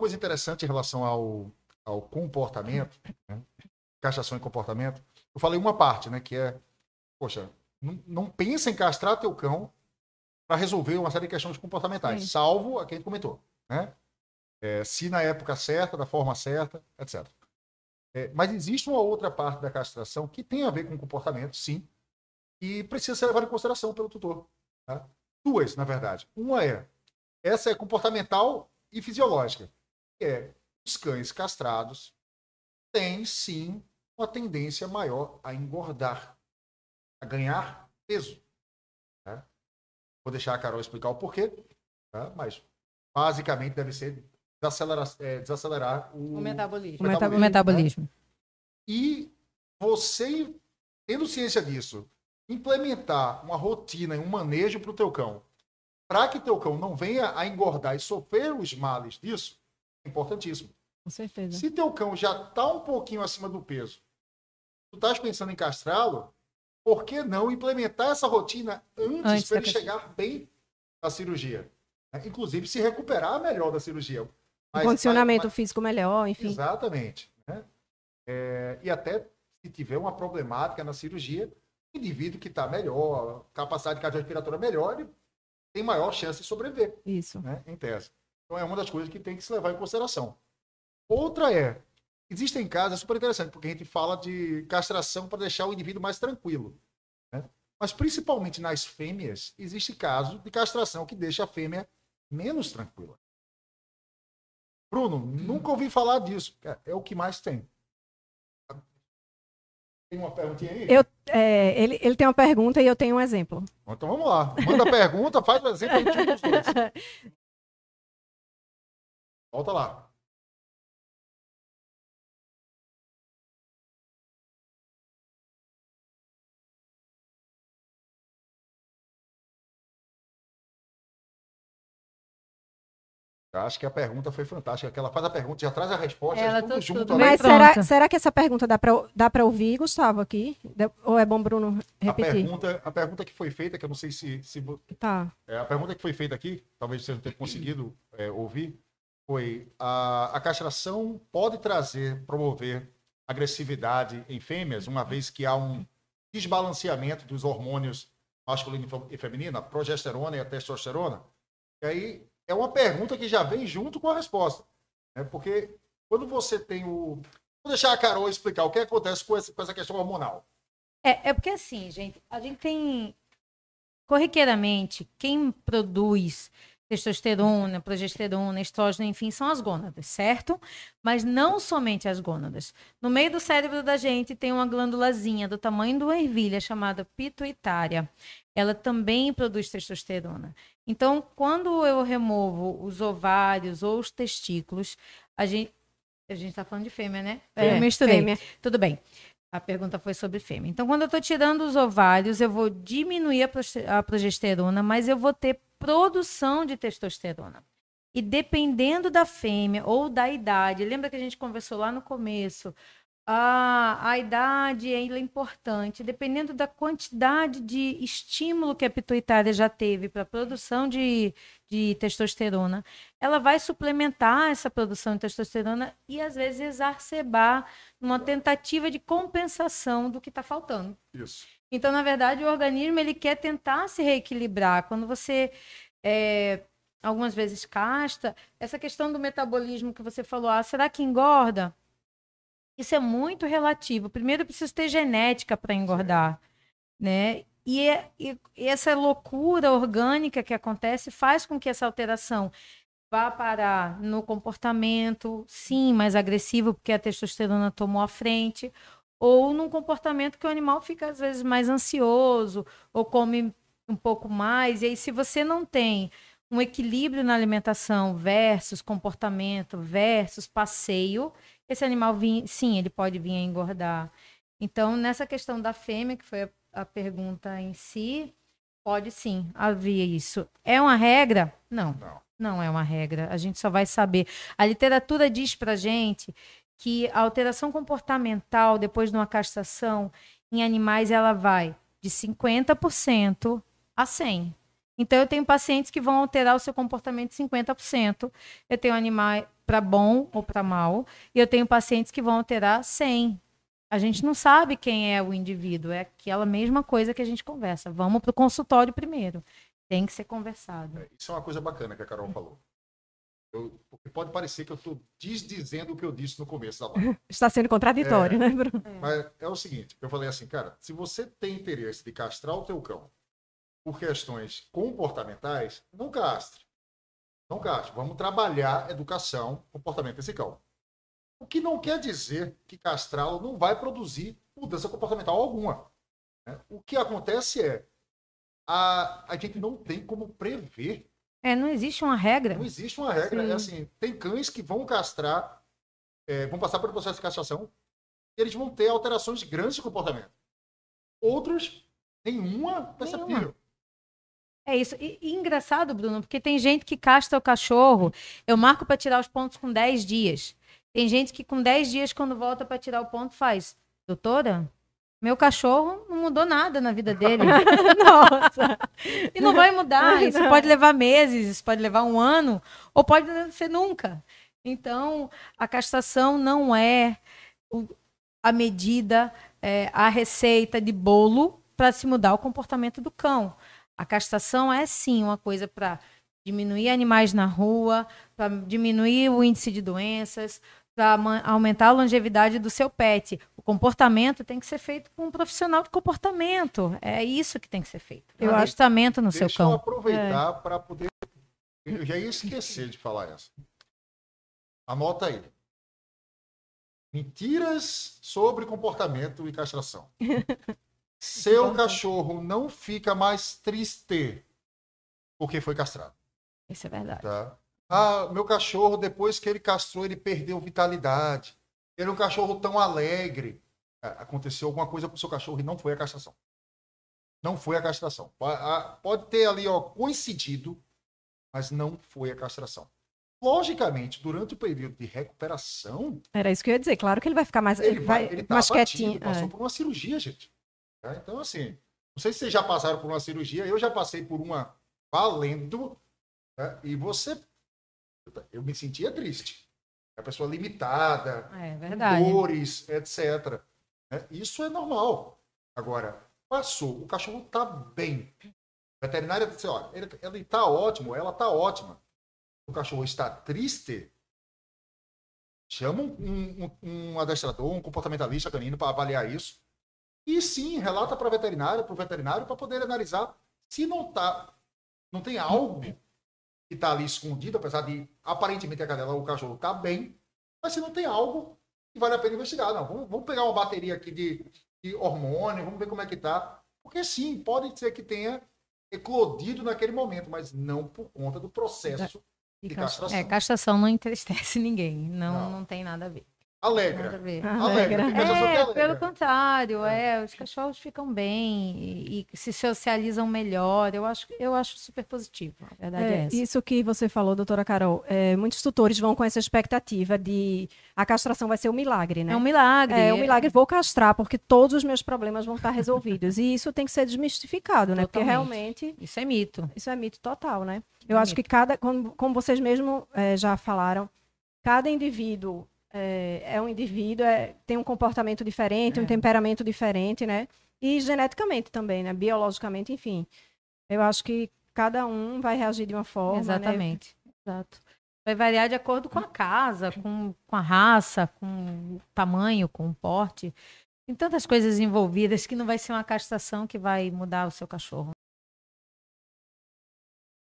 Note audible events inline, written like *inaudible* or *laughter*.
coisa interessante em relação ao, ao comportamento, né? castração e comportamento. Eu falei uma parte, né? Que é, poxa, não, não pensa em castrar teu cão para resolver uma série de questões comportamentais, Sim. salvo a quem a gente comentou, né? É, se na época certa, da forma certa, etc. É, mas existe uma outra parte da castração que tem a ver com comportamento, sim, e precisa ser levada em consideração pelo tutor. tá? Duas, na verdade. Uma é, essa é comportamental e fisiológica, é os cães castrados têm, sim, uma tendência maior a engordar, a ganhar peso. né? Vou deixar a Carol explicar o porquê, tá? mas basicamente deve ser desacelerar, é, desacelerar o, O metabolismo. O metabolismo, o metabolismo. e você, tendo ciência disso, implementar uma rotina e um manejo para o teu cão, para que teu cão não venha a engordar e sofrer os males disso, importantíssimo. Com certeza. Se teu cão já está um pouquinho acima do peso, tu estás pensando em castrá-lo, por que não implementar essa rotina antes, Antes para ele chegar bem da cirurgia? né? Inclusive se recuperar melhor da cirurgia. Mas- condicionamento mas- físico melhor, enfim. Exatamente. né? É, e até se tiver uma problemática na cirurgia, o indivíduo que está melhor, capacidade cardiorrespiratória melhor, ele tem maior chance de sobreviver, Isso. né? em tese. Então é uma das coisas que tem que se levar em consideração. Outra é, existem casos, é super interessante, porque a gente fala de castração para deixar o indivíduo mais tranquilo. né? Mas principalmente nas fêmeas, existe caso de castração que deixa a fêmea menos tranquila. Bruno, nunca ouvi falar disso. É, é o que mais tem. Tem uma perguntinha aí? Eu, é, ele, ele tem uma pergunta e eu tenho um exemplo. Então vamos lá. Manda a pergunta, faz o exemplo, *laughs* Volta lá. Eu acho que a pergunta foi fantástica, que ela faz a pergunta, já traz a resposta, Ela tudo junto tudo Mas será, será que essa pergunta dá para dá pra ouvir, Gustavo, aqui? De- Ou é bom Bruno A repetir? pergunta, a pergunta que foi feita, que eu não sei se, se Tá. É, a pergunta que foi feita aqui, talvez você não tenha conseguido é, ouvir, foi a, a castração pode trazer, promover agressividade em fêmeas, uma vez que há um desbalanceamento dos hormônios masculino e fe- feminino, a progesterona e a testosterona? E aí é uma pergunta que já vem junto com a resposta. Né? Porque quando você tem o. Vou deixar a Carol explicar o que acontece com essa questão hormonal. É, é porque assim, gente, a gente tem corriqueiramente quem produz testosterona, progesterona, estrógeno, enfim, são as gônadas, certo? Mas não somente as gônadas. No meio do cérebro da gente tem uma glândulazinha do tamanho de uma ervilha chamada pituitária. Ela também produz testosterona. Então, quando eu removo os ovários ou os testículos, a gente a gente está falando de fêmea, né? É, eu misturei. fêmea. Tudo bem. A pergunta foi sobre fêmea. Então, quando eu estou tirando os ovários, eu vou diminuir a progesterona, mas eu vou ter produção de testosterona. E dependendo da fêmea ou da idade, lembra que a gente conversou lá no começo? A, a idade é importante. Dependendo da quantidade de estímulo que a pituitária já teve para a produção de, de testosterona, ela vai suplementar essa produção de testosterona e, às vezes, exacerbar numa tentativa de compensação do que está faltando. Isso. Então, na verdade, o organismo ele quer tentar se reequilibrar. Quando você é, algumas vezes casta, essa questão do metabolismo que você falou, ah, será que engorda? Isso é muito relativo. Primeiro, precisa ter genética para engordar, né? E, é- e- e essa loucura orgânica que acontece faz com que essa alteração vá parar no comportamento, sim, mais agressivo, porque a testosterona tomou a frente, ou num comportamento que o animal fica às vezes mais ansioso, ou come um pouco mais. E aí, se você não tem um equilíbrio na alimentação versus comportamento versus passeio, esse animal, vim- sim, ele pode vir a engordar. Então, nessa questão da fêmea, que foi a, a pergunta em si, pode sim haver isso. É uma regra? Não. Não. Não é uma regra. A gente só vai saber. A literatura diz pra gente que a alteração comportamental depois de uma castração em animais ela vai de 50% a 100. Então, eu tenho pacientes que vão alterar o seu comportamento 50%. Eu tenho animais para bom ou para mal. E eu tenho pacientes que vão alterar 100%. A gente não sabe quem é o indivíduo. É aquela mesma coisa que a gente conversa. Vamos para o consultório primeiro. Tem que ser conversado. É, isso é uma coisa bacana que a Carol falou. Eu, porque pode parecer que eu estou desdizendo o que eu disse no começo da live. *laughs* Está sendo contraditório, É. né, Bruno? Mas é o seguinte, eu falei assim, cara, se você tem interesse de castrar o teu cão por questões comportamentais, não castre. Não castre. Vamos trabalhar educação, comportamento desse cão. O que não quer dizer que castrá-lo não vai produzir mudança comportamental alguma. né? O que acontece é a, a gente não tem como prever É, não existe uma regra. não existe uma regra. Sim. É assim, tem cães que vão castrar, é, vão passar pelo processo de castração, e eles vão ter alterações grandes de comportamento. Outros, nenhuma perceptível. É isso. E, e engraçado, Bruno, porque tem gente que castra o cachorro. Eu marco para tirar os pontos com 10 dias. Tem gente que com 10 dias, quando volta para tirar o ponto, faz. Doutora, meu cachorro não mudou nada na vida *laughs* dele. Nossa. E não vai mudar. Isso pode levar meses, isso pode levar um ano, ou pode não ser nunca. Então, a castração não é a medida, é, a receita de bolo para se mudar o comportamento do cão. A castração é sim uma coisa para diminuir animais na rua, para diminuir o índice de doenças, para aumentar a longevidade do seu pet. O comportamento tem que ser feito com um profissional de comportamento. É isso que tem que ser feito. Eu Eu acho- ajustamento no seu Deixa eu cão. aproveitar para poder. Eu já ia esquecer de falar essa. Anota aí. Mentiras sobre comportamento e castração. *laughs* Seu cachorro não fica mais triste porque foi castrado. Isso é verdade. Tá? Ah, meu cachorro, depois que ele castrou, ele perdeu vitalidade. Ele é um cachorro tão alegre. É, Aconteceu alguma coisa com o seu cachorro e não foi a castração. Não foi a castração. Pode ter ali ó, coincidido, mas não foi a castração. Logicamente, durante o período de recuperação, Era isso que eu ia dizer. Claro que ele vai ficar mais, ele, vai, vai, ele tá mais quietinho. passou é. por uma cirurgia, gente. Tá? Então, assim, não sei se vocês já passaram por uma cirurgia, eu já passei por uma valendo, né? e você, eu me sentia triste. A pessoa limitada, É verdade. dores, etc. né? Isso é normal. Agora, passou, o cachorro tá bem. A veterinária disse, olha, ele, ele tá ótimo, ela tá ótima. O cachorro está triste, chama um, um- um- adestrador, um comportamentalista canino para avaliar isso. E sim, relata para a veterinária, para o veterinário, para poder analisar se não tá, não tem algo que está ali escondido, apesar de aparentemente a cadela ou o cachorro tá bem, mas se não tem algo que vale a pena investigar. Não, vamos, vamos pegar uma bateria aqui de, de hormônio, vamos ver como é que tá. Porque sim, pode ser que tenha eclodido naquele momento, mas não por conta do processo de castração. É, castração não entristece *laughs* ninguém. Não, Não. não, tem nada a ver. Alegra. Alegra. É, alegra. pelo contrário, é, os cachorros ficam bem e, e se socializam melhor. Eu acho, eu acho super positivo. A verdade é, É, essa. isso que você falou, doutora Carol, é, muitos tutores vão com essa expectativa de a castração vai ser um milagre, né? É um milagre. É um milagre, vou castrar, porque todos os meus problemas vão estar resolvidos. E isso tem que ser desmistificado, né? Porque realmente Isso é mito. isso é mito total, né? Eu É acho que cada, como, como vocês mesmo eh, já falaram, cada indivíduo eh, é um indivíduo, é- tem um comportamento diferente, um É. temperamento diferente, né? E geneticamente também, né? Biologicamente, enfim. Eu acho que cada um vai reagir de uma forma, né? Exatamente. Exato. Vai variar de acordo com a casa, com, com a raça, com o tamanho, com o porte. Tem tantas coisas envolvidas que não vai ser uma castração que vai mudar o seu cachorro.